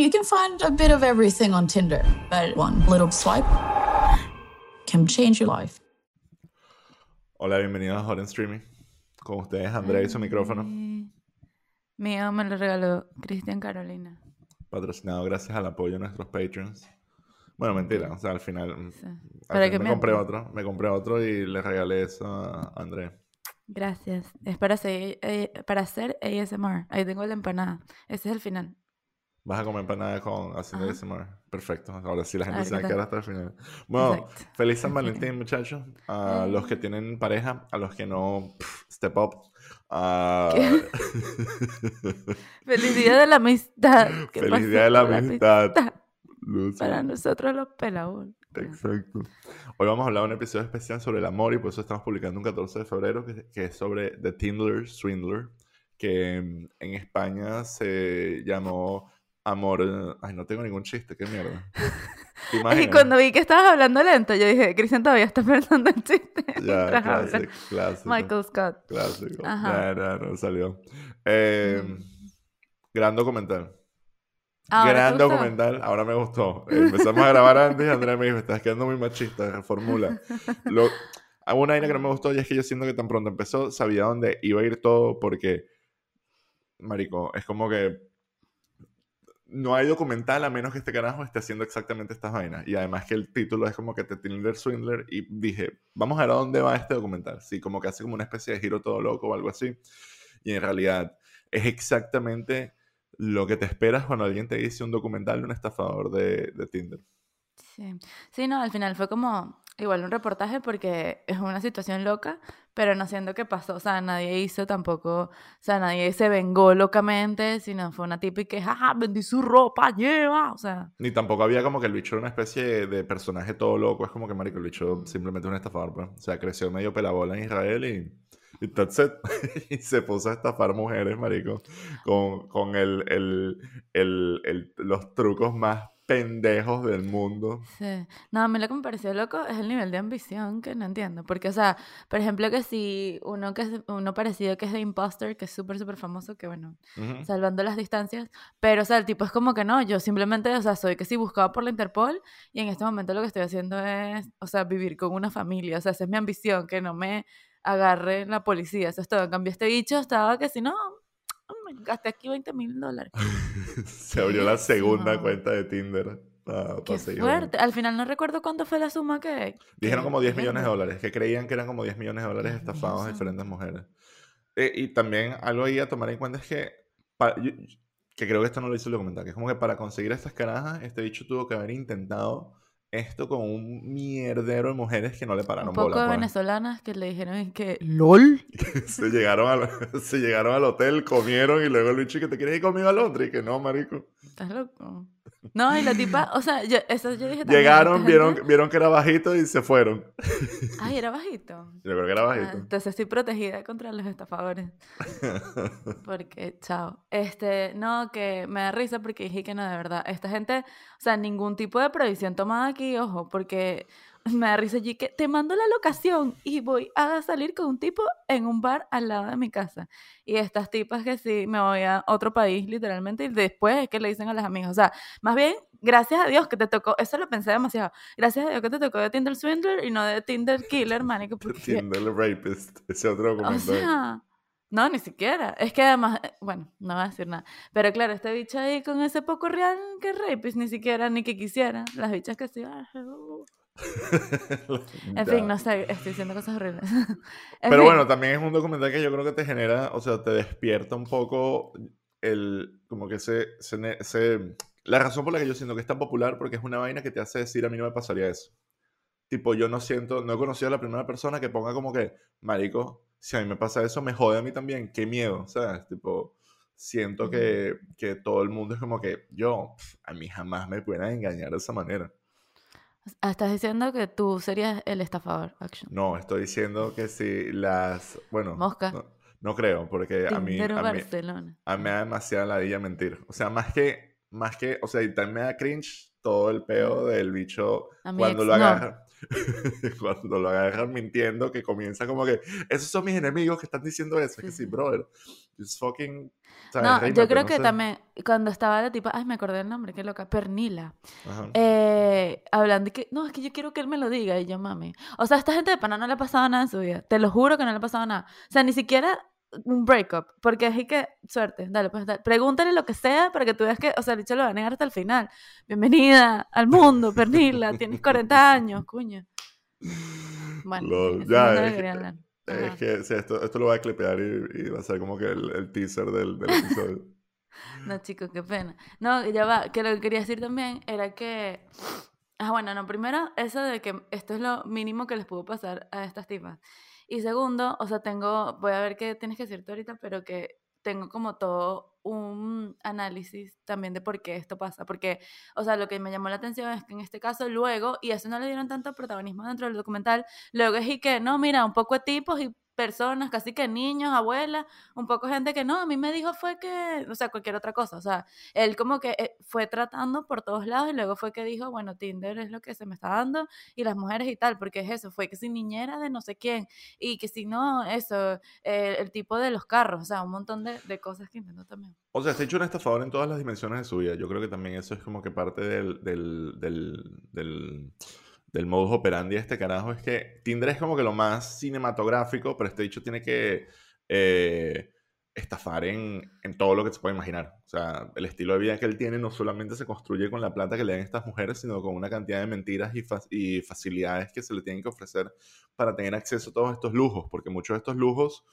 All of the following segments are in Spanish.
You can find a bit of everything on Tinder, but one little swipe can change your life. Hola, bienvenidos a Hot in Streaming. Con ustedes, Andrea y su micrófono. Mío me lo regaló Cristian Carolina. Patrocinado gracias al apoyo de nuestros patrons. Bueno, mentira, o sea, al final, mm, Sí. al Para final que me me- compré otro, me compré otro y le regalé eso a Andrea. Gracias. Es para hacer, eh, para hacer ASMR. Ahí tengo la empanada. Ese es el final. Vas a comer empanada con haciendo Ajá. ASMR. Perfecto. Ahora sí la gente A ver se va a quedar hasta el final. Bueno, Exacto. feliz San Valentín, muchachos. A los que tienen pareja, a los que no, pff, step up. a- Feliz día de la amistad. ¿Qué Feliz día de la amistad. Lucy. Para nosotros los pelados. Exacto. Hoy vamos a hablar de un episodio especial sobre el amor y por eso estamos publicando un 14 de febrero que, que es sobre The Tinder Swindler, que mm, en España se llamó Amor... eh, Ay, no tengo ningún chiste, qué mierda. ¿Te Y cuando vi que estabas hablando lento, yo dije, Cristian todavía está pensando en chiste. Ya, clásico, clásico. Michael Scott. Clásico. Ajá. Ya, ya, no salió. Eh, Mm. Gran documental. Ahora, Gran documental, ahora me gustó. Empezamos a grabar antes y Andrea me dijo, estás quedando muy machista, reformula. Lo, una vaina que no me gustó y es que yo siento que tan pronto empezó, sabía dónde iba a ir todo porque, marico, es como que no hay documental a menos que este carajo esté haciendo exactamente estas vainas. Y además que el título es como que te Tinder Swindler y dije, vamos a ver a dónde va este documental. Sí, como que hace como una especie de giro todo loco o algo así. Y en realidad es exactamente lo que te esperas cuando alguien te dice un documental de un estafador de, de Tinder. Sí. sí, no, al final fue como igual un reportaje porque es una situación loca, pero no siendo que pasó, o sea, nadie hizo tampoco, o sea, nadie se vengó locamente, sino fue una típica que, jaja, vendí su ropa, lleva, o sea, Ni tampoco había como que el bicho era una especie de, personaje todo loco. Es como que, marico, el bicho simplemente es un estafador, pues. O sea, creció medio pelabola en Israel y... Y it. y se puso a estafar mujeres, marico. Con, con el, el, el- los trucos más pendejos del mundo. sí. No, a mí lo que me pareció loco es el nivel de ambición que no entiendo, porque, o sea, por ejemplo, que si uno que es, uno parecido que es de Imposter, que es súper, súper famoso, que bueno, salvando las distancias, pero, o sea, el tipo es como que no, yo simplemente, o sea, soy que sí buscado por la Interpol y en este momento lo que estoy haciendo es, o sea, vivir con una familia, o sea, esa es mi ambición, que no me agarre la policía, eso es todo, en cambio este bicho estaba que si no, me gasté aquí 20 mil dólares. se abrió la segunda Eso. cuenta de Tinder. para Qué fuerte, al final no recuerdo cuánto fue la suma que... Dijeron como 10 que- millones de dólares, que creían que eran como 10 millones de dólares estafados santo. diferentes mujeres. Eh, y también algo ahí a tomar en cuenta es que, pa- yo- que creo que esto no lo hizo el documental, que es como que para conseguir estas carajas, este bicho tuvo que haber intentado esto con un mierdero de mujeres que no le pararon Un poco bola. de pues. venezolanas que le dijeron es que... ¿LOL? se, llegaron al, se llegaron al hotel, comieron y luego el bicho que te quieres ir conmigo a Londres y que no, marico. ¿Estás loco? No, y la tipa, o sea, yo, eso yo dije también, Llegaron, vieron, gente- vieron que era bajito y se fueron. Ay, era bajito. Yo creo que era Ah, bajito. entonces estoy protegida contra los estafadores. Porque, chao. Este, no, que me da risa porque dije que no, de verdad. Esta gente, o sea, ningún tipo de previsión tomada aquí, ojo, porque me da risa allí que te mando la locación y voy a salir con un tipo en un bar al lado de mi casa. Y estas tipas que sí, me voy a otro país, literalmente, y después es que le dicen a las amigas. O sea, más bien, gracias a Dios que te tocó, eso lo pensé demasiado. Gracias a Dios que te tocó de Tinder Swindler y no de Tinder Killer, manico, porque Tinder Rapist, ese otro o documental. sea, no, ni siquiera. Es que además, eh, bueno, no voy a decir nada. Pero claro, este bicho ahí con ese poco real que rapis, ni siquiera, ni que quisiera. Las bichas que sí. ah, uh. En fin, no sé, estoy diciendo cosas horribles. Pero fin, bueno, también es un documental que yo creo que te genera, o sea, te despierta un poco el, como que se, se, se- la razón por la que yo siento que es tan popular, porque es una vaina que te hace decir, a mí no me pasaría eso. Tipo, yo no siento, no he conocido a la primera persona que ponga como que, marico, si a mí me pasa eso, me jode a mí también, qué miedo, ¿sabes? Tipo, siento que, que todo el mundo es como que, yo, pf, a mí jamás me pueden engañar de esa manera. Estás diciendo que tú serías el estafador, action. No, estoy diciendo que si las, bueno, Mosca. no, no creo, porque a mí, a mí, a mí me da demasiada ladilla mentir. O sea, más que, más que, o sea, y también me da cringe todo el peo del bicho cuando ex, lo no. cuando lo agarran mintiendo, que comienza como que esos son mis enemigos que están diciendo eso. Es que Sí, brother. Just fucking. ¿sabes? No, yo Reínate, creo no que sé. también, cuando estaba la tipa, ay, me acordé del nombre, qué loca, Pernila, eh, hablando de que, no, es que yo quiero que él me lo diga, y yo, mami. O sea, a esta gente de pana no le ha pasado nada en su vida, te lo juro que no le ha pasado nada. O sea, ni siquiera un breakup, porque es que, suerte, dale, pues, dale. pregúntale lo que sea para que tú veas que, o sea, el dicho lo va a negar hasta el final. Bienvenida al mundo, Pernila, tienes 40 años, cuño. Bueno, eso ya, no es que-. Es que sí, esto, esto lo voy a clipear y, y va a ser como que el, el teaser del, del episodio. No, chicos, qué pena. No, ya va, que lo que quería decir también era que... Ah, bueno, no, primero, eso de que esto es lo mínimo que les pudo pasar a estas tipas. Y segundo, o sea, tengo, voy a ver qué tienes que decirte ahorita, pero que tengo como todo un análisis también de por qué esto pasa. Porque, o sea, lo que me llamó la atención es que en este caso luego, y eso no le dieron tanto protagonismo dentro del documental, luego es y que, no, mira, un poco de tipos y personas, casi que niños, abuelas, un poco gente que no, a mí me dijo fue que, o sea, cualquier otra cosa, o sea, él como que eh, fue tratando por todos lados y luego fue que dijo, bueno, Tinder es lo que se me está dando y las mujeres y tal, porque es eso, fue que si niñera de no sé quién y que si no, eso, eh, el tipo de los carros, o sea, un montón de, de cosas que intentó también. O sea, está hecho un estafador en todas las dimensiones de su vida. Yo creo que también eso es como que parte del, del, del, del, del modus operandi de este carajo. Es que Tinder es como que lo más cinematográfico, pero este dicho tiene que eh, estafar en, en todo lo que se puede imaginar. O sea, el estilo de vida que él tiene no solamente se construye con la plata que le dan estas mujeres, sino con una cantidad de mentiras y, fa- y facilidades que se le tienen que ofrecer para tener acceso a todos estos lujos, porque muchos de estos lujos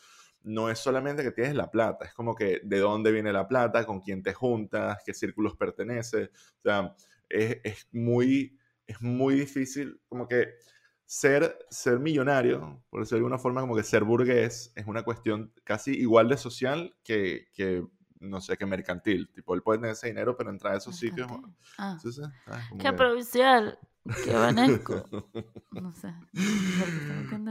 no es solamente que tienes la plata, es como que de dónde viene la plata, con quién te juntas, qué círculos pertenece. O sea, es, es muy, es muy difícil, como que ser, ser millonario, por decirlo de alguna forma, como que ser burgués, es una cuestión casi igual de social que, que no sé, que mercantil. Tipo, él puede tener ese dinero, pero entrar a esos sitios... Bastante. Ah, sí, sí, ¿sabes? Como qué que- provincial, qué vanesco, no sé.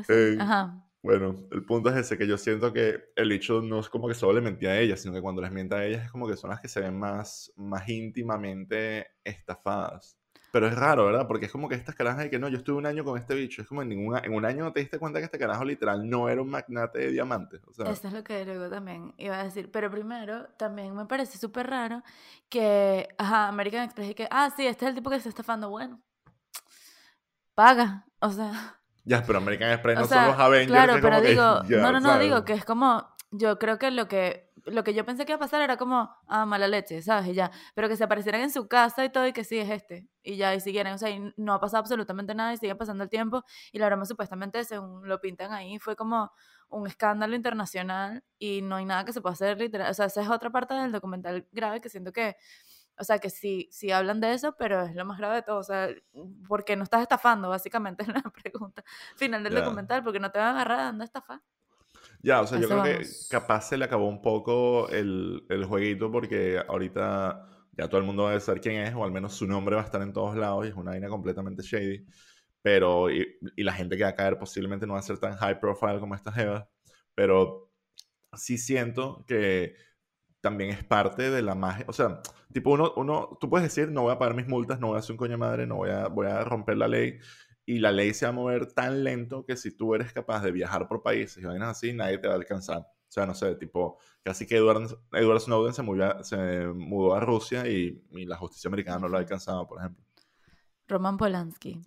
Eh, Ajá. Bueno, el punto es ese, que yo siento que el hecho no es como que solo le mentía a ellas, sino que cuando les miente a ellas es como que son las que se ven más, más íntimamente estafadas. Pero es raro, ¿verdad? Porque es como que estas carajas de que no, yo estuve un año con este bicho. Es como en, ningún, a- en un año no te diste cuenta que este carajo literal no era un magnate de diamantes. O sea, Eso es lo que luego también iba a decir. Pero primero, también me parece súper raro que, ajá, American Express y que, ah, sí, este es el tipo que se está estafando. Bueno, paga. O sea, ya, pero American Express no sea, son los Avengers. claro, pero que, digo, ya, no, no, no, ¿sabes? digo que es como, yo creo que lo que, lo que yo pensé que iba a pasar era como, ah, mala leche, ¿sabes? Y ya, pero que se aparecieran en su casa y todo y que sí es este. Y ya, y siguieran, o sea, y no ha pasado absolutamente nada y sigue pasando el tiempo. Y la broma supuestamente, según lo pintan ahí, fue como un escándalo internacional y no hay nada que se pueda hacer literal. O sea, esa es otra parte del documental grave que siento que, o sea, que sí, sí hablan de eso, pero es lo más grave de todo. O sea, porque no estás estafando, básicamente es la pregunta final del documental, porque no te van a agarrar dando estafa. Ya, o sea, yo creo que capaz se le acabó un poco el, el jueguito porque ahorita ya todo el mundo va a saber quién es, o al menos su nombre va a estar en todos lados y es una vaina completamente shady. Pero, y, y la gente que va a caer posiblemente no va a ser tan high profile como esta Jeva, pero sí siento que también es parte de la magia. O sea, tipo, uno, uno, tú puedes decir, no voy a pagar mis multas, no voy a hacer un coño madre, no voy a, voy a romper la ley. Y la ley se va a mover tan lento que si tú eres capaz de viajar por países y vainas así, nadie te va a alcanzar. O sea, no sé, tipo, casi que Edward, Edward Snowden se, movió- se mudó a Rusia y, y la justicia americana no lo ha alcanzado, por ejemplo.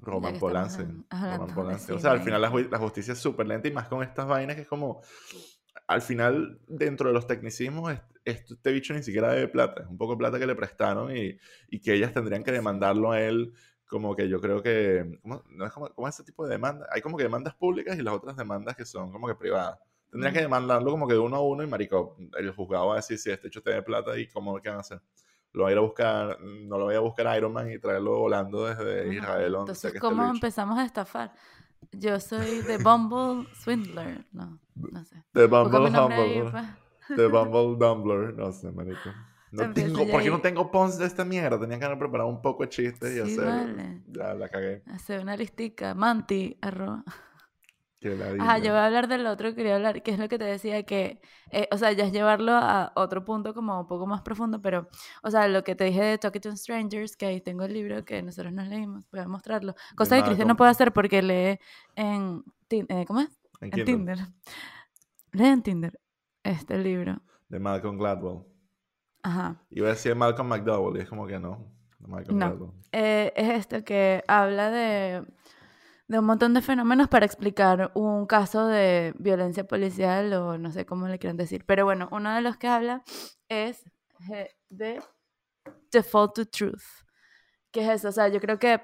Roman Polanski. Roman Polanski. Roman Polanski. O sea, al final la, la justicia es súper lenta y más con estas vainas que es como. Al final, dentro de los tecnicismos, est- est- este bicho ni siquiera debe plata. Es un poco de plata que le prestaron y, y que ellas tendrían que demandarlo a él. Como que yo creo que. ¿Cómo, no es como, ¿cómo es ese tipo de demanda? Hay como que demandas públicas y las otras demandas que son como que privadas. Tendrían que demandarlo como que de uno a uno y marico, el juzgado va a decir si este hecho te debe plata y cómo qué van a hacer. Lo va a ir a buscar, no lo voy a buscar a Iron Man y traerlo volando desde Ajá, Israel. donde Entonces, que ¿cómo empezamos a estafar? Yo soy de Bumble Swindler. No, no sé. The Bumble Humble. The Bumble Dumbler. No sé, marico. No tengo, ya ¿Por qué no tengo pons de esta mierda? Tenía que haber preparado un poco de chistes y Sí, hacer. vale. Ya la cagué. Hacer una listica. Manti, arroba. Ajá, yo voy a hablar del otro que quería hablar, que es lo que te decía que, eh, o sea, ya es llevarlo a otro punto como un poco más profundo, pero, o sea, lo que te dije de Talking to Strangers, que ahí tengo el libro que nosotros nos leímos, voy a mostrarlo. Cosa que Cristian no puede hacer porque lee en, eh, ¿cómo es? En Tinder. Lee en Tinder este libro. De Malcolm Gladwell. Ajá. Iba a decir Malcolm McDowell y es como que no. Malcolm No. Eh, es esto que habla de, de un montón de fenómenos para explicar un caso de violencia policial o no sé cómo le quieran decir. Pero bueno, uno de los que habla es de Default to Truth. ¿Qué es eso? O sea, yo creo que,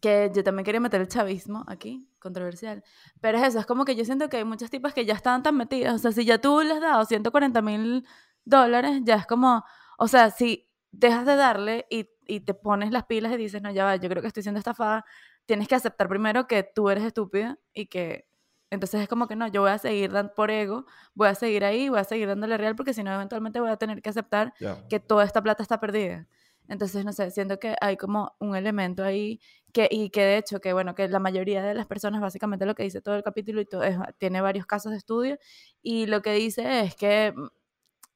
que yo también quería meter el chavismo aquí, controversial. Pero es eso, es como que yo siento que hay muchas tipas que ya están tan metidas. O sea, si ya tú les has dado 140 mil dólares, ya es como, o sea, si dejas de darle y, y te pones las pilas y dices, no, ya va, yo creo que estoy siendo estafada, tienes que aceptar primero que tú eres estúpida y que... Entonces es como que no, yo voy a seguir dando por ego, voy a seguir ahí, voy a seguir dándole real porque si no eventualmente voy a tener que aceptar que toda esta plata está perdida. Entonces, no sé, siento que hay como un elemento ahí que, y que de hecho, que bueno, que la mayoría de las personas, básicamente lo que dice todo el capítulo y todo, es- tiene varios casos de estudio, y lo que dice es que,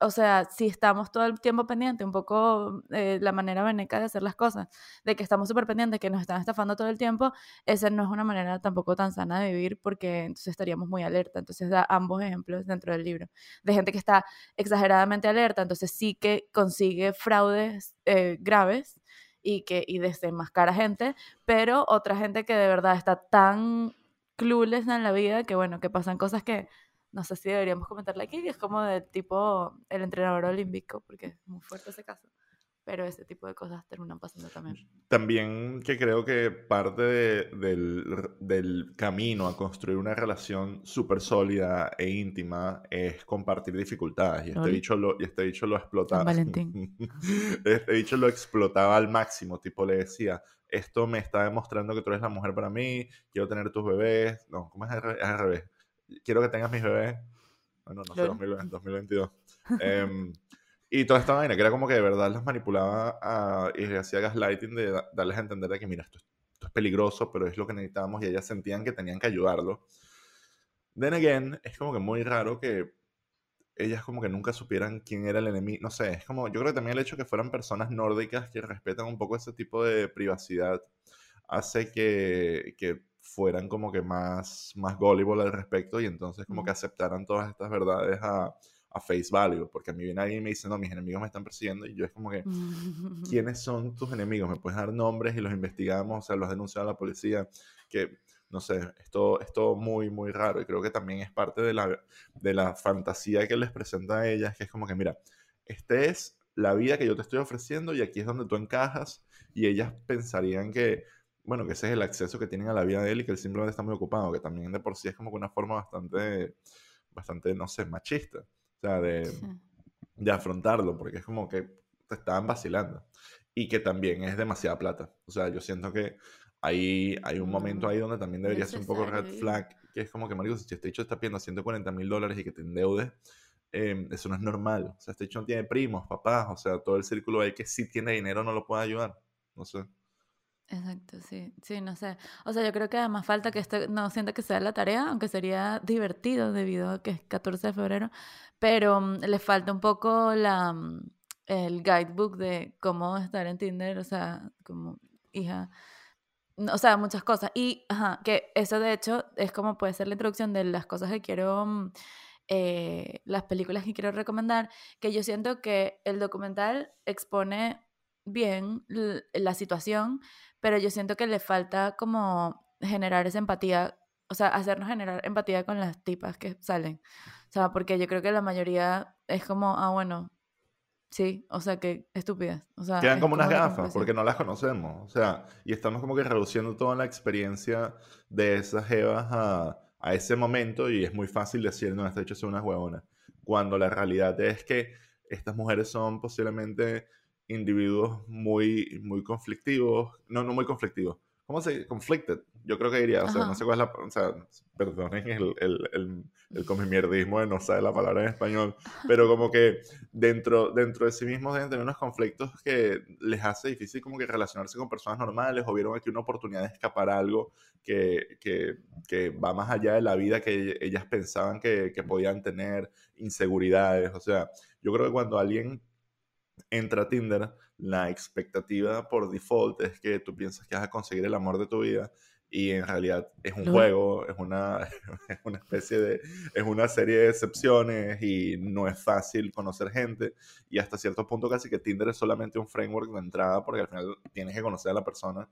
o sea, si estamos todo el tiempo pendientes, un poco eh, la manera veneca de hacer las cosas, de que estamos súper pendientes, que nos están estafando todo el tiempo, esa no es una manera tampoco tan sana de vivir porque entonces estaríamos muy alerta. Entonces da ambos ejemplos dentro del libro, de gente que está exageradamente alerta, entonces sí que consigue fraudes eh, graves y que y desenmascara gente, pero otra gente que de verdad está tan clueless en la vida que bueno, que pasan cosas que no sé si deberíamos comentarle aquí, que es como del tipo el entrenador olímpico, porque es muy fuerte ese caso. Pero ese tipo de cosas terminan pasando también. También que creo que parte de- del, del camino a construir una relación súper sólida e íntima es compartir dificultades. Y este Lol. bicho lo, y este bicho lo explotaba. Valentín. este bicho lo explotaba al máximo. Tipo, le decía, esto me está demostrando que tú eres la mujer para mí, quiero tener tus bebés. No, ¿cómo es al revés? Quiero que tengas mis bebés. Bueno, no sé, Lol. 2020, 2022. Em, y toda esta vaina, que era como que de verdad las manipulaba a- y le hacía gaslighting de da- darles a entender de que, mira, esto, esto es peligroso, pero es lo que necesitábamos y ellas sentían que tenían que ayudarlo. Then again, es como que muy raro que ellas como que nunca supieran quién era el enemigo. No sé, es como, yo creo que también el hecho de que fueran personas nórdicas que respetan un poco ese tipo de privacidad hace que, que fueran como que más, más gullible al respecto y entonces como que aceptaran todas estas verdades a, a face value. Porque a mí viene alguien y me dice, no, mis enemigos me están persiguiendo y yo es como que, ¿quiénes son tus enemigos? ¿Me puedes dar nombres y los investigamos? O sea, los has denunciado a la policía. Que, no sé, esto es todo muy, muy raro. Y creo que también es parte de la, de la fantasía que les presenta a ellas, que es como que, mira, esta es la vida que yo te estoy ofreciendo y aquí es donde tú encajas. Y ellas pensarían que, bueno, que ese es el acceso que tienen a la vida de él y que él simplemente está muy ocupado, que también de por sí es como que una forma bastante, bastante, no sé, machista. O sea, de, Sí. de afrontarlo, porque es como que te estaban vacilando. Y que también es demasiada plata. O sea, yo siento que hay, hay un momento No, ahí donde también debería ser un poco red flag, que es como que, marico, si este dicho está pidiendo 140 mil dólares y que te endeudes, eh, eso no es normal. O sea, este dicho no tiene primos, papás, o sea, todo el círculo ahí que sí tiene dinero no lo puede ayudar. No sé. Exacto, sí, sí, no sé. O sea, yo creo que además falta que esto no sienta que sea la tarea, aunque sería divertido debido a que es 14 de febrero, pero mm, le falta un poco la, mm, el guidebook de cómo estar en Tinder, o sea, como hija, o sea, muchas cosas. Y, ajá, que eso de hecho es como puede ser la introducción de las cosas que quiero, mm, eh, las películas que quiero recomendar, que yo siento que el documental expone bien la situación, pero yo siento que le falta como generar esa empatía, o sea, hacernos generar empatía con las tipas que salen. O sea, porque yo creo que la mayoría es como, ah, bueno, sí, o sea, que estúpidas. O sea, Quedan es como unas gafas, porque no las conocemos. O sea, y estamos como que reduciendo toda la experiencia de esas jevas a, a ese momento y es muy fácil decir, no, esta hecho son unas huevonas. Cuando la realidad es que estas mujeres son posiblemente individuos muy, muy conflictivos, no, no muy conflictivos, ¿cómo se dice? Conflicted. Yo creo que diría, o sea, no sé cuál es la, o sea, perdonen el, el, el, el comimierdismo de no saber la palabra en español, pero como que dentro, dentro de sí mismos deben tener unos conflictos que les hace difícil como que relacionarse con personas normales o vieron aquí una oportunidad de escapar a algo que, que, que va más allá de la vida que ellas pensaban que, que podían tener, inseguridades, o sea, yo creo que cuando alguien entra a Tinder, la expectativa por default es que tú piensas que vas a conseguir el amor de tu vida y en realidad es un juego, es una, es una especie de, es una serie de excepciones y no es fácil conocer gente y hasta cierto punto casi que Tinder es solamente un framework de entrada porque al final tienes que conocer a la persona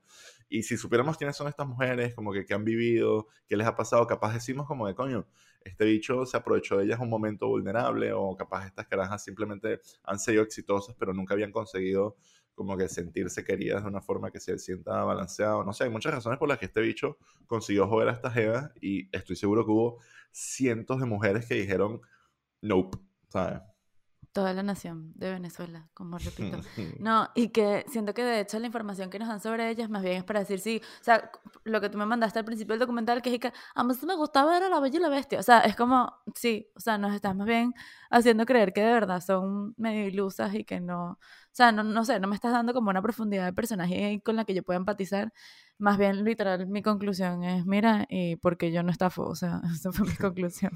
y si supiéramos quiénes son estas mujeres, como que qué han vivido, qué les ha pasado, capaz decimos como de coño, este bicho se aprovechó de ellas un momento vulnerable o capaz estas carajas simplemente han sido exitosas pero nunca habían conseguido como que sentirse queridas de una forma que se sienta balanceado. No sé, hay muchas razones por las que este bicho consiguió joder a esta jeva y estoy seguro que hubo cientos de mujeres que dijeron nope, ¿sabes? Toda la nación de Venezuela, como repito. No, y que siento que de hecho la información que nos dan sobre ellas más bien es para decir sí, o sea, lo que tú me mandaste al principio del documental, que es que a mí me gustaba ver a la bella y la bestia. O sea, es como, sí, o sea, nos estás más bien haciendo creer que de verdad son medio ilusas y que no, o sea, no, no sé, no me estás dando como una profundidad de personaje con la que yo pueda empatizar. Más bien, literal, mi conclusión es, mira, y porque yo no estafo, o sea, esa fue mi conclusión.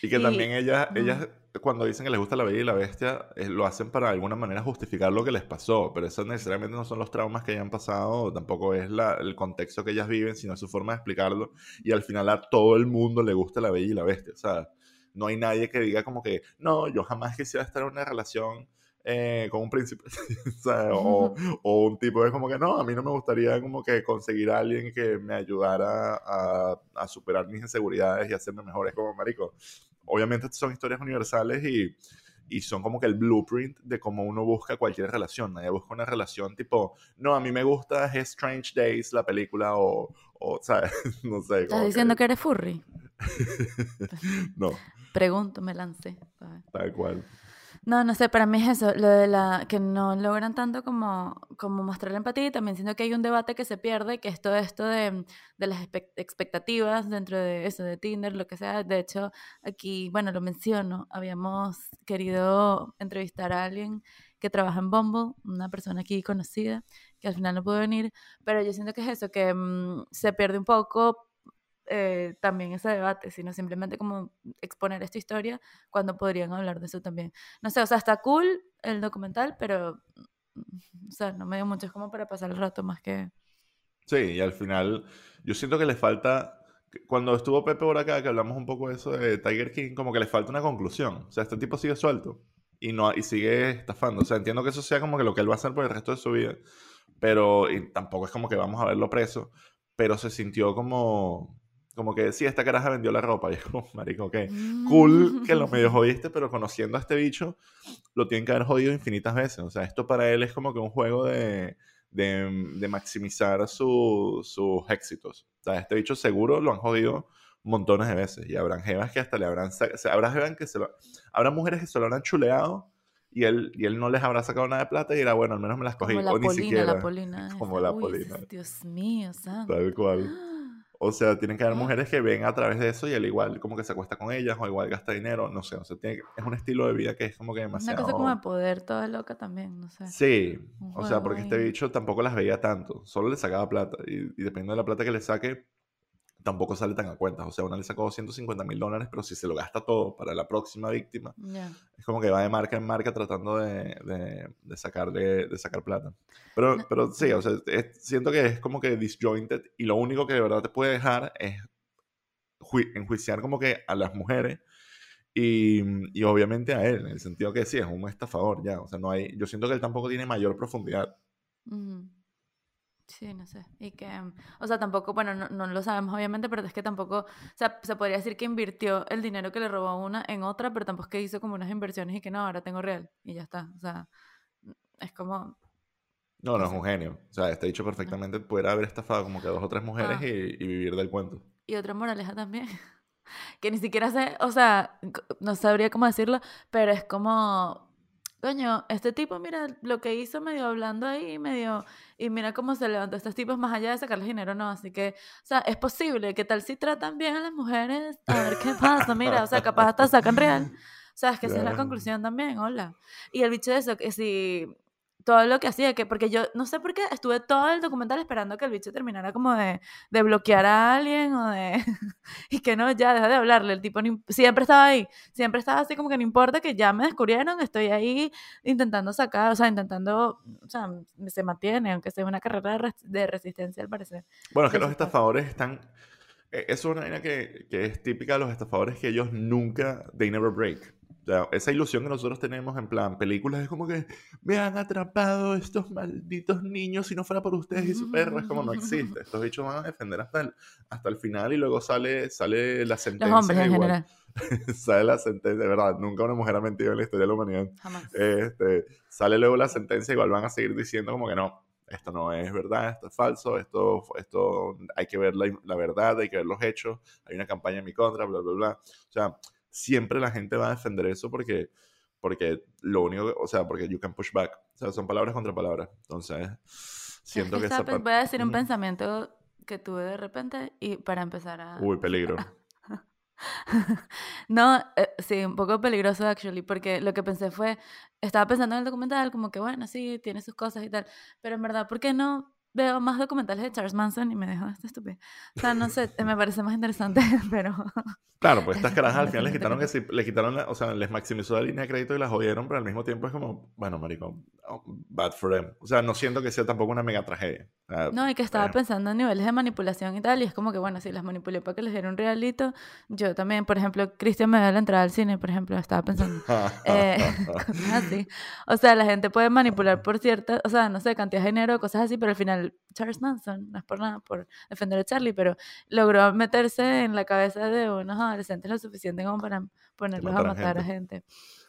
y que también ellas, ellas, cuando dicen que les gusta la bella y la bestia, eh, lo hacen para de alguna manera justificar lo que les pasó, pero eso necesariamente no son los traumas que hayan pasado, tampoco es la, el contexto que ellas viven, sino su forma de explicarlo, y al final a todo el mundo le gusta la bella y la bestia, o sea, no hay nadie que diga como que, no, yo jamás quisiera estar en una relación eh, con un príncipe, o, o, un tipo es como que no, a mí no me gustaría como que conseguir a alguien que me ayudara a, a superar mis inseguridades y hacerme mejor, es como marico. Obviamente son historias universales y, y son como que el blueprint de cómo uno busca cualquier relación. Nadie busca una relación tipo, no, a mí me gusta Strange Days, la película, o, o ¿sabes? no sé. ¿Estás diciendo que... eres furry? no. Pregunto, me lancé. Tal cual. No, no sé, para mí es eso, lo de la que no logran tanto como, como mostrar la empatía y también siento que hay un debate que se pierde, que es todo esto de, de las expectativas dentro de eso, de Tinder, lo que sea. De hecho, aquí, bueno, lo menciono, habíamos querido entrevistar a alguien que trabaja en Bumble, una persona aquí conocida, que al final no pudo venir, pero yo siento que es eso, que mm, se pierde un poco eh, también ese debate, sino simplemente como exponer esta historia cuando podrían hablar de eso también. No sé, o sea, está cool el documental, pero, o sea, no me dio mucho, es como para pasar el rato más que... Sí, y al final yo siento que le falta, cuando estuvo Pepe por acá, que hablamos un poco de eso de Tiger King, como que le falta una conclusión. O sea, este tipo sigue suelto y, no, y sigue estafando. O sea, entiendo que eso sea como que lo que él va a hacer por el resto de su vida, pero y tampoco es como que vamos a verlo preso, pero se sintió como como que sí, esta caraja vendió la ropa. Y es como, marico, ok, cool que lo medio jodiste, pero conociendo a este bicho, lo tienen que haber jodido infinitas veces. O sea, esto para él es como que un juego de, de, de maximizar su, sus éxitos. O sea, este bicho seguro lo han jodido montones de veces. Y habrán jevas que hasta le habrán... Habrá, que se lo, habrá mujeres que se lo habrán chuleado y él, y él no les habrá sacado nada de plata y era bueno, al menos me las cogí. Como la o polina, ni siquiera. la polina. Como la Uy, polina. Dios mío, santo. Tal cual. O sea, tienen que haber mujeres que ven a través de eso y él igual como que se acuesta con ellas o igual gasta dinero, no sé, o sea, tiene, es un estilo de vida que es como que demasiado... Una cosa como de poder toda loca también, no sé. Sí, o sea, porque este bicho tampoco las veía tanto, solo le sacaba plata y, y dependiendo de la plata que le saque, tampoco sale tan a cuentas. O sea, una le sacó 250 mil dólares, pero si se lo gasta todo para la próxima víctima, Ya. es como que va de marca en marca tratando de, de, de sacarle, de sacar plata. Pero, pero sí, o sea, es- siento que es como que disjointed y lo único que de verdad te puede dejar es jui- enjuiciar como que a las mujeres y, y obviamente a él, en el sentido que sí, es un estafador ya. O sea, no hay, yo siento que él tampoco tiene mayor profundidad. Ujú. Sí, no sé. Y que, mm, o sea, tampoco, bueno, no, no lo sabemos obviamente, pero es que tampoco, o sea, se podría decir que invirtió el dinero que le robó a una en otra, pero tampoco es que hizo como unas inversiones y que no, ahora tengo real y ya está. O sea, mm, es como, No, no es un genio. O sea, este dicho perfectamente pudiera haber estafado como que a dos o tres mujeres Ah. y, y vivir del cuento. y otra moraleja también, que ni siquiera sé, o sea, no sabría cómo decirlo, pero es como, coño, este tipo, mira lo que hizo medio hablando ahí, medio, y mira cómo se levantó estos tipos más allá de sacarles dinero, no, así que, o sea, es posible, que tal si tratan bien a las mujeres? A ver qué pasa, mira, o sea, capaz hasta sacan real. O sea, es que esa es la conclusión también, hola. Y el bicho de eso, que si todo lo que hacía, que porque yo no sé por qué estuve todo el documental esperando que el bicho terminara como de, de bloquear a alguien o de y que no, ya deja de hablarle, el tipo siempre estaba ahí, siempre estaba así como que no importa que ya me descubrieron, estoy ahí intentando sacar, o sea, intentando, o sea, se mantiene, aunque sea una carrera de, resistencia al parecer. Bueno, es que los estafadores están, e, es una vaina que, que es típica de los estafadores que ellos nunca, they never break esa ilusión que nosotros tenemos en plan películas es como que me han atrapado estos malditos niños si no fuera por ustedes y su perro. Es como no existe. Estos bichos van a defender hasta el, hasta el final y luego sale, sale la sentencia. Los hombres en general. sale la sentencia, de verdad, nunca una mujer ha mentido en la historia de la humanidad. Jamás. Este, sale luego la sentencia, igual van a seguir diciendo como que no, esto no es verdad, esto es falso, esto, esto hay que ver la, la verdad, hay que ver los hechos, hay una campaña en mi contra, bla, bla, bla. O sea, siempre la gente va a defender eso porque, porque lo único, o sea, porque you can push back. O sea, son palabras contra palabras. Entonces, siento que... Voy a decir un pensamiento que tuve de repente y para empezar a... Uy, peligro. no, eh, sí, un poco peligroso, actually, porque lo que pensé fue, estaba pensando en el documental, como que bueno, sí, tiene sus cosas y tal, pero en verdad, ¿por qué no veo más documentales de Charles Manson y me dejo este estúpido. O sea, no sé, me parece más interesante, pero... Claro, pues estas caras al final les quitaron que sí, le quitaron, o sea, les maximizó la línea de crédito y las jodieron, pero al mismo tiempo es como, bueno, marico, oh, bad for them. O sea, no siento que sea tampoco una mega tragedia. No, y que estaba pensando en niveles de manipulación y tal, y es como que, bueno, si las manipulé para que les diera un realito, yo también, por ejemplo, Cristian me dio la entrada al cine, por ejemplo, estaba pensando, eh, cosas así. O sea, la gente puede manipular por cierta, o sea, no sé, cantidad de dinero, cosas así, pero al final Charles Manson, no es por nada, por defender a Charlie, pero logró meterse en la cabeza de unos adolescentes lo suficiente como para ponerlos a matar a gente.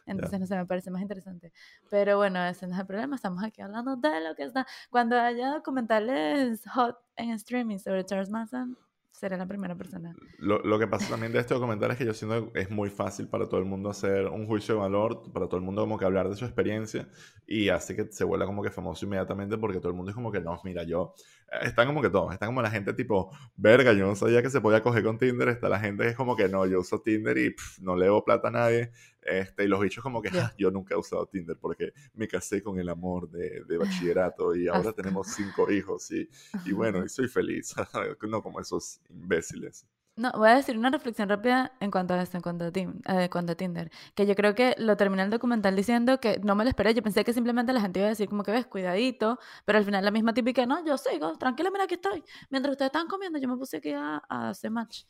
Entonces, no sé, me parece más interesante. Pero bueno, ese no es el problema. Estamos aquí hablando de lo que está. Cuando haya documentales hot en streaming sobre Charles Manson, seré la primera persona. Lo, lo, que pasa también de este documental es que yo siento que es muy fácil para todo el mundo hacer un juicio de valor, para todo el mundo como que hablar de su experiencia y hace que se vuelva como que famoso inmediatamente porque todo el mundo es como que no, mira, yo están como que todos, están como la gente tipo, verga, yo no sabía que se podía coger con Tinder, está la gente que es como que no, yo uso Tinder y no le debo plata a nadie, este, y los bichos como que ah, yo nunca he usado Tinder porque me casé con el amor de, de bachillerato y ahora tenemos cinco hijos y, y bueno, y soy feliz, no como esos imbéciles. No, voy a decir una reflexión rápida en cuanto a esto, en cuanto a, eh, cuanto a, Tinder. Que yo creo que lo terminé el documental diciendo que no me lo esperé. Yo pensé que simplemente la gente iba a decir como que ves, cuidadito. Pero al final la misma típica, no, yo sigo, tranquila, mira, aquí estoy. Mientras ustedes estaban comiendo, yo me puse aquí a, hacer match.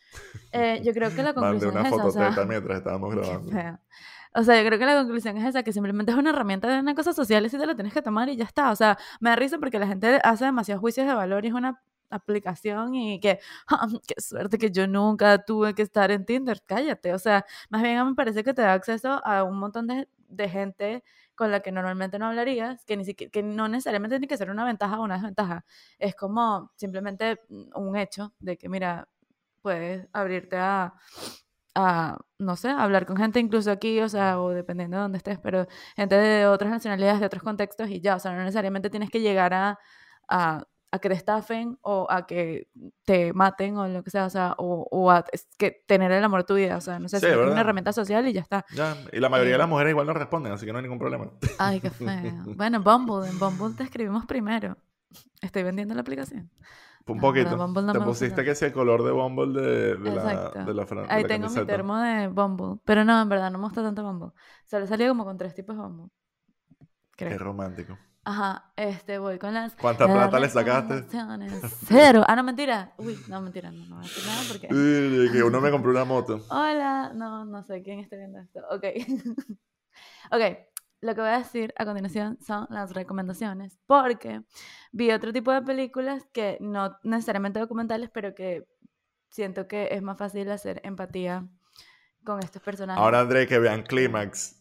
Eh, yo creo que la conclusión una es foto esa. O sea, mientras estábamos grabando. O sea, yo creo que la conclusión es esa, que simplemente es una herramienta de una cosa social y si te la tienes que tomar y ya está. O sea, me da risa porque la gente hace demasiados juicios de valor y es una aplicación y que, ah, qué suerte que yo nunca tuve que estar en Tinder, cállate, o sea, más bien me parece que te da acceso a un montón de, de gente con la que normalmente no hablarías, que, ni siquiera, que no necesariamente tiene que ser una ventaja o una desventaja, es como simplemente un hecho de que, mira, puedes abrirte a, a, no sé, hablar con gente incluso aquí, o sea, o dependiendo de dónde estés, pero gente de otras nacionalidades, de otros contextos y ya, o sea, no necesariamente tienes que llegar a, a a que te estafen o a que te maten o lo que sea, o sea, o, a que tener el amor de tu vida, o sea, no sé, es una herramienta social y ya está. Ya, y la mayoría de las eh, mujeres igual no responden, así que no hay ningún problema. Ay, qué feo. Bueno, Bumble, en Bumble te escribimos primero. Estoy vendiendo la aplicación. Un poquito. te pusiste que sea el color de Bumble de, de la, de la Ahí tengo mi termo de Bumble. Pero no, en verdad, no me gusta tanto Bumble. O sea, le salía como con tres tipos de Bumble. Creo. Qué romántico. Ajá, este, voy con las... ¿Cuánta plata le sacaste? Cero. Ah, no, mentira. Uy, no, mentira, no, no voy a decir nada porque... que uno me compró una moto. Hola, no, no sé quién está viendo esto. Ok. ok, lo que voy a decir a continuación son las recomendaciones, porque vi otro tipo de películas que no necesariamente documentales, pero que siento que es más fácil hacer empatía con estos personajes. Ahora, André, que vean Clímax.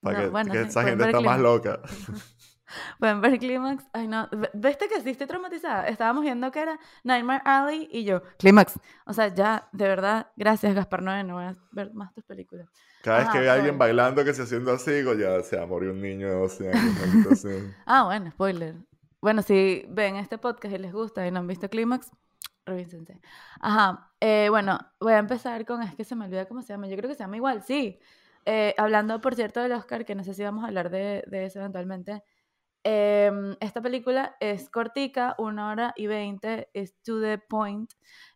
Para que, esa gente está más loca. Pueden ver Clímax. Ay, no. ¿Viste que sí estoy traumatizada? Estábamos viendo que era Nightmare Alley y yo, Clímax. O sea, ya, de verdad, gracias, Gaspar Noé. No voy a ver más tus películas. Cada vez Ajá, que ve a alguien bailando que se haciendo así, digo, ya se va a morir un niño de 12 años. Ah, bueno, spoiler. Bueno, si ven este podcast y les gusta y no han visto Clímax, revísense. Ajá, eh, bueno, voy a empezar con, es que se me olvida cómo se llama, yo creo que se llama igual, sí. Eh, hablando, por cierto, del Oscar, que no sé si vamos a hablar de, de eso eventualmente. Em, esta película es cortica, una hora y veinte, es to the point.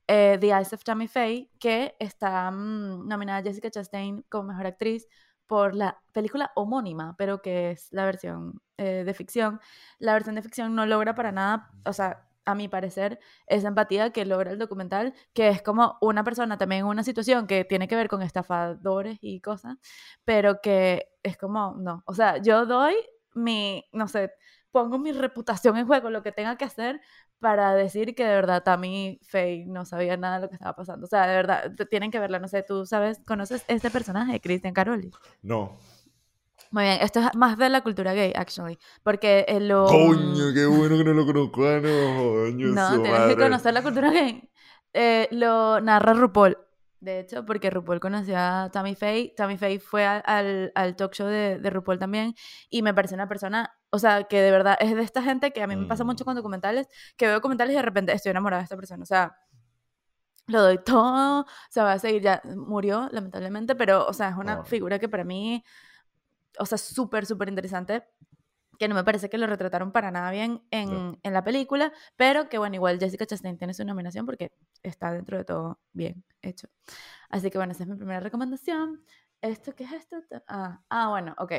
eh, the Eyes of Tammy Faye, que está mm, nominada Jessica Chastain como mejor actriz por la película homónima, pero que es la versión eh, de ficción. La versión de ficción no logra para nada, o sea, a mi parecer, esa empatía que logra el documental, que es como una persona también en una situación que tiene que ver con estafadores y cosas, pero que es como, no, o sea, yo doy mi, no sé, pongo mi reputación en juego, lo que tenga que hacer para decir que de verdad Tammy Faye no sabía nada de lo que estaba pasando. O sea, de verdad, tienen que verla, no sé, tú sabes, ¿conoces este personaje, Christian Caroli? No. Muy bien, esto es más de la cultura gay, actually, porque eh, lo... Coño, qué bueno que no lo conozco. Ah, no, coño, No, tienes que conocer la cultura gay. Eh, lo narra RuPaul. De hecho, porque RuPaul conocía a Tammy Faye. Tammy Faye fue al, al talk show de, de RuPaul también. Y me parece una persona, o sea, que de verdad es de esta gente que a mí me pasa mucho Mm. con documentales, que veo documentales y de repente estoy enamorada de esta persona. O sea, lo doy todo, se va a seguir, ya murió lamentablemente, pero, o sea, es una figura que para mí, o sea, súper, súper interesante, que no me parece que lo retrataron para nada bien en, en la película, pero que bueno, igual Jessica Chastain tiene su nominación porque está dentro de todo bien hecho. Así que bueno, esa es mi primera recomendación. ¿Esto qué es esto? Ah, ah bueno, ok.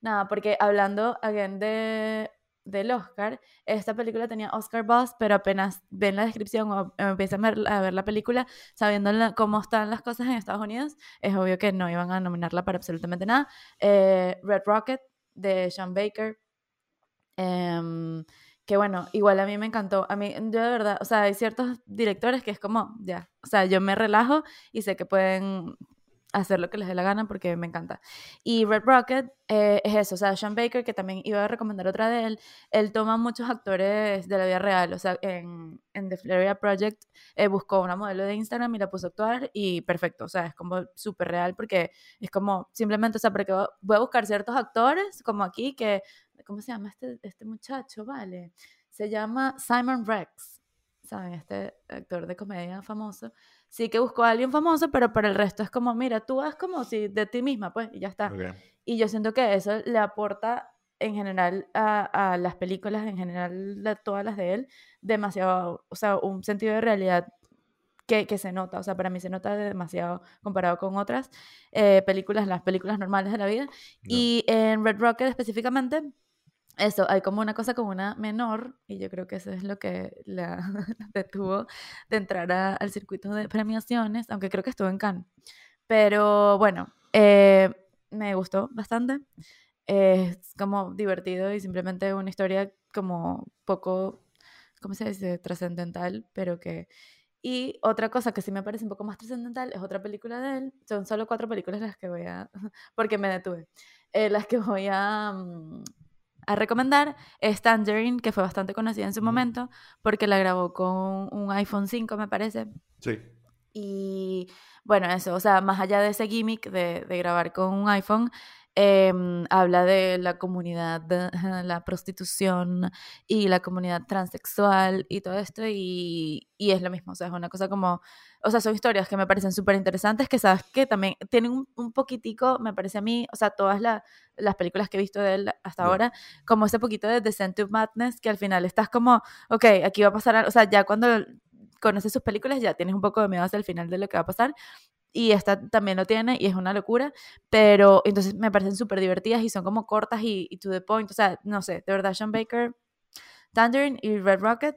Nada, porque hablando, again, de, del Oscar, esta película tenía Oscar Buzz, pero apenas ven la descripción o empiezan a ver, a ver la película, sabiendo la- cómo están las cosas en Estados Unidos, es obvio que no iban a nominarla para absolutamente nada. Eh, Red Rocket, de Sean Baker, em, que bueno, igual a mí me encantó. A mí, yo de verdad, o sea, hay ciertos directores que es como, ya, o sea, yo me relajo y sé que pueden hacer lo que les dé la gana porque me encanta. Y Red Rocket eh, es eso, o sea, Sean Baker, que también iba a recomendar otra de él, él toma muchos actores de la vida real, o sea, en, en The Florida Project eh, buscó una modelo de Instagram y la puso a actuar y perfecto, o sea, es como súper real porque es como simplemente, o sea, porque voy a buscar ciertos actores, como aquí, que, ¿cómo se llama este, este muchacho? Vale, se llama Simon Rex, ¿saben? Este actor de comedia famoso. Sí que buscó a alguien famoso, pero para el resto es como, mira, tú haz como si de ti misma, pues, y ya está. Ok. Y yo siento que eso le aporta en general a, a las películas, en general a todas las de él, demasiado, o sea, un sentido de realidad que, que se nota, o sea, para mí se nota demasiado comparado con otras eh, películas, las películas normales de la vida. Y en Red Rocket específicamente, eso, hay como una cosa como una menor, y yo creo que eso es lo que la, la detuvo de entrar a- al circuito de premiaciones, aunque creo que estuvo en Cannes. Pero bueno, eh, me gustó bastante. Es como divertido y simplemente una historia como poco, ¿cómo se dice? Trascendental, pero que... Y otra cosa que sí me parece un poco más trascendental es otra película de él. Son solo cuatro películas las que voy a... porque me detuve. Eh, las que voy a, mm, a recomendar es Tangerine, que fue bastante conocida en su momento, porque la grabó con un iPhone 5, me parece. Sí. Y bueno, eso, o sea, más allá de ese gimmick de, de grabar con un iPhone, em, habla de la comunidad, de la prostitución y la comunidad transexual y todo esto, y, y es lo mismo, o sea, es una cosa como, o sea, son historias que me parecen súper interesantes, que sabes que también tienen un, un poquitico, me parece a mí, o sea, todas la- las películas que he visto de él hasta Ya. ahora, como ese poquito de Descent to Madness, que al final estás como, ok, aquí va a pasar, algo", o sea, ya cuando conoces sus películas ya tienes un poco de miedo hacia el final de lo que va a pasar. Y esta también lo tiene y es una locura, pero entonces me parecen súper divertidas y son como cortas y, y to the point. O sea, no sé, de verdad, Sean Baker, Tangerine y Red Rocket,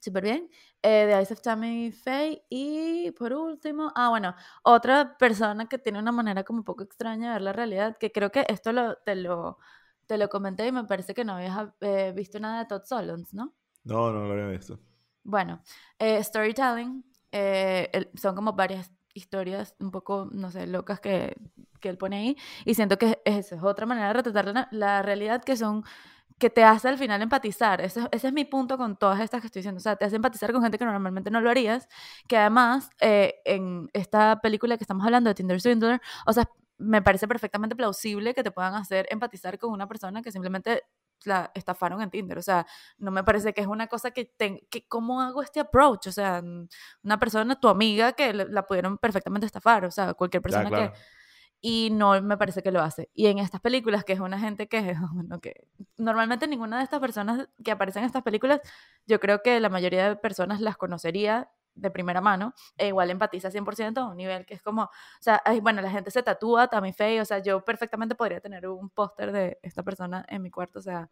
súper bien. Eh, The Eyes of Tammy Faye y por último, ah, bueno, otra persona que tiene una manera como un poco extraña de ver la realidad, que creo que esto lo, te, lo, te lo comenté y me parece que no habías eh, visto nada de Todd Solondz, ¿no? No, no lo había visto. Bueno, eh, storytelling eh, son como varias historias un poco, no sé, locas que, que él pone ahí. Y siento que es, es otra manera de retratar la, la realidad que son que te hace al final empatizar. Ese, ese, es mi punto con todas estas que estoy diciendo. O sea, te hace empatizar con gente que normalmente no lo harías. Que además, eh, en esta película que estamos hablando de Tinder Swindler, o sea, me parece perfectamente plausible que te puedan hacer empatizar con una persona que simplemente la estafaron en Tinder. O sea, no me parece que es una cosa que, que ¿cómo hago este approach? O sea, una persona, tu amiga, que la pudieron perfectamente estafar. O sea, cualquier persona que... Y no me parece que lo hace. Y en estas películas, que es una gente que, bueno, que normalmente ninguna de estas personas que aparecen en estas películas, yo creo que la mayoría de personas las conocería de primera mano, e igual empatiza 100% a un nivel que es como, o sea, bueno, la gente se tatúa, también feo, o sea, yo perfectamente podría tener un póster de esta persona en mi cuarto, o sea,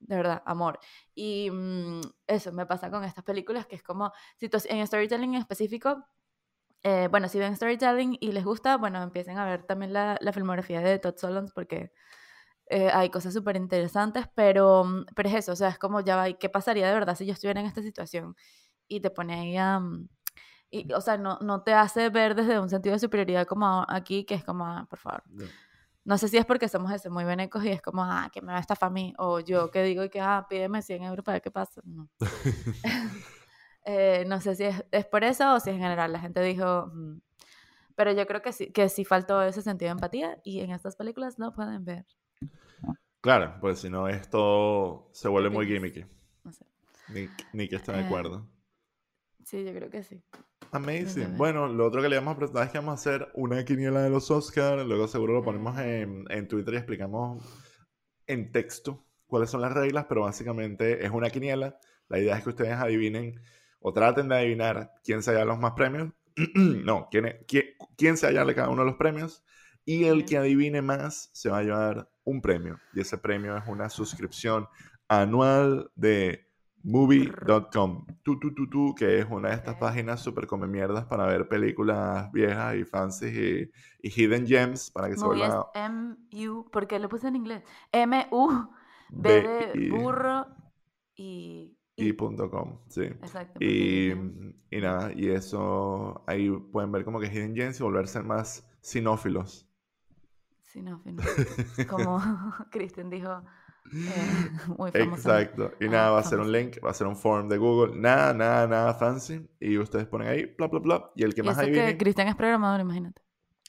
de verdad, amor. Y mm, eso me pasa con estas películas, que es como, en storytelling en específico, eh, bueno, si ven storytelling y les gusta, bueno, empiecen a ver también la, la filmografía de Todd Solondz, porque eh, hay cosas súper interesantes, pero, mm, pero es eso, o sea, es como ya va, ¿qué pasaría de verdad si yo estuviera en esta situación? Y te pone ahí a... Mm, y, o sea, no, no te hace ver desde un sentido de superioridad como aquí, que es como, ah, por favor. No. sé si es porque somos ese, muy venecos y es como, ah, que me va a estafar a mí. O yo que digo y que, ah, pídeme 100 euros para ver qué pasa. No. eh, no sé si es, es, por eso o si en general la gente dijo... Mm". Pero yo creo que sí, que sí faltó ese sentido de empatía y en estas películas no pueden ver. Claro, pues si no esto se vuelve muy gimmicky. No sé. Ni, que está de eh, acuerdo. Sí, yo creo que sí. Amazing. Bueno, lo otro que le vamos a presentar es que vamos a hacer una quiniela de los Oscars. Luego seguro lo ponemos en, en Twitter y explicamos en texto cuáles son las reglas, pero básicamente es una quiniela. La idea es que ustedes adivinen o traten de adivinar quién se halla los más premios. no, quién, quién, quién se halla cada uno de los premios. Y el que adivine más se va a llevar un premio. Y ese premio es una suscripción anual de Movie.com, tu, tu, tu, tu, que es una de estas páginas súper come mierdas para ver películas viejas y fancy y, y hidden gems para que se vuelvan. M-U, porque lo puse en inglés. M-U, B de burro y. Y punto com, sí. Exacto. Y, y, nada, y eso ahí pueden ver como que Hidden Gems y volverse más sinófilos. Sinófilos. como Kristen dijo, eh, muy Exacto. Y nada, va a ser un link, va a ser un form de Google. Nada, nada, nada fancy. Y ustedes ponen ahí, bla, bla, bla. Y el que más adivine... Cristian es programador, imagínate.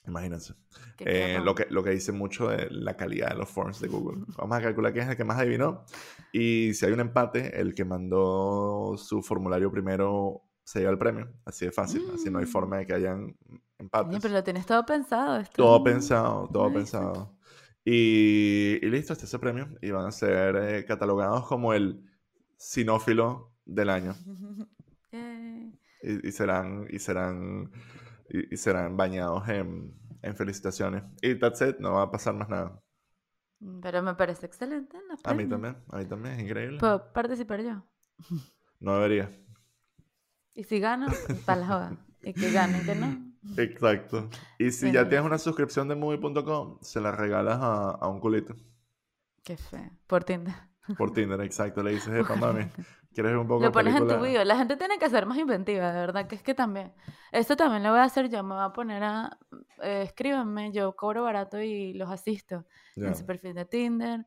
Imagínense. Eh, lo, que, lo que dice mucho de la calidad de los forms de Google. Vamos a calcular quién es el que más adivinó. Y si hay un empate, el que mandó su formulario primero se lleva el premio. Así de fácil. Así no hay mm. forma de que hayan empates. pero lo tienes todo pensado. Esto todo pensado, todo pensado. Y, listo, este es el premio. Y van a ser eh, catalogados como el sinófilo del año. y, serán, y serán, y, serán bañados en, en, felicitaciones. Y that's it, no va a pasar más nada. Pero me parece excelente. A mí también, a mí también, es increíble. ¿Puedo participar yo? No debería. Y si gano, para la joda. Y que gane, que no. Exacto. Y si ya tienes una suscripción de movie.com, se la regalas a, a, un culito. Qué fe. Por Tinder. Por Tinder, exacto. Le dices, epa, mami, ¿quieres ver un poco Lo pones en tu video. La gente tiene que ser más inventiva, de verdad. Que es que también. Esto también lo voy a hacer yo. Me voy a poner a. Eh, escríbanme, yo cobro barato y los asisto. En su perfil de Tinder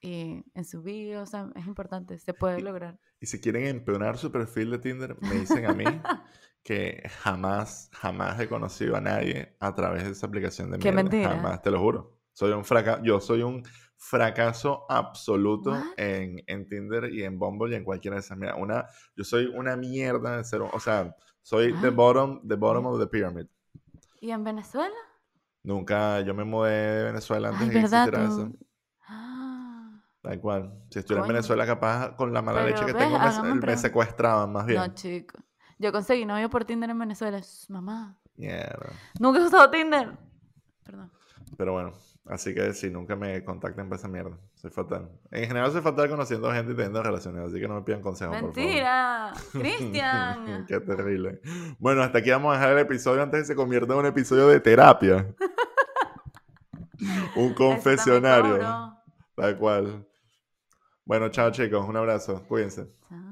y en su bio. O sea, es importante. Se puede lograr. Y si quieren empeorar su perfil de Tinder, me dicen a mí. que jamás, jamás he conocido a nadie a través de esa aplicación de Qué mentira. Jamás, te lo juro. Soy un fracaso, yo soy un fracaso absoluto en, en, Tinder y en Bumble y en cualquiera de esas. Mira, una, yo soy una mierda de ser, o sea, soy the bottom, the bottom of the pyramid. ¿Y en Venezuela? Nunca, yo me mudé de Venezuela antes de que existiera eso. Ah. Tal cual. Si estuviera en Venezuela, capaz con la mala leche que tengo, me, me secuestraban más bien. No, chico. Yo conseguí novio por Tinder en Venezuela. Mamá. Nunca he usado Tinder. Perdón. Pero bueno, así que sí, nunca me contacten para esa mierda. Soy fatal. En general soy fatal conociendo gente y teniendo relaciones, así que no me pidan consejos, Mentira. Cristian. Qué terrible. Bueno, hasta aquí vamos a dejar el episodio antes de que se convierta en un episodio de terapia. un confesionario. Tal cual. Bueno, chao chicos, un abrazo. Cuídense. Chao.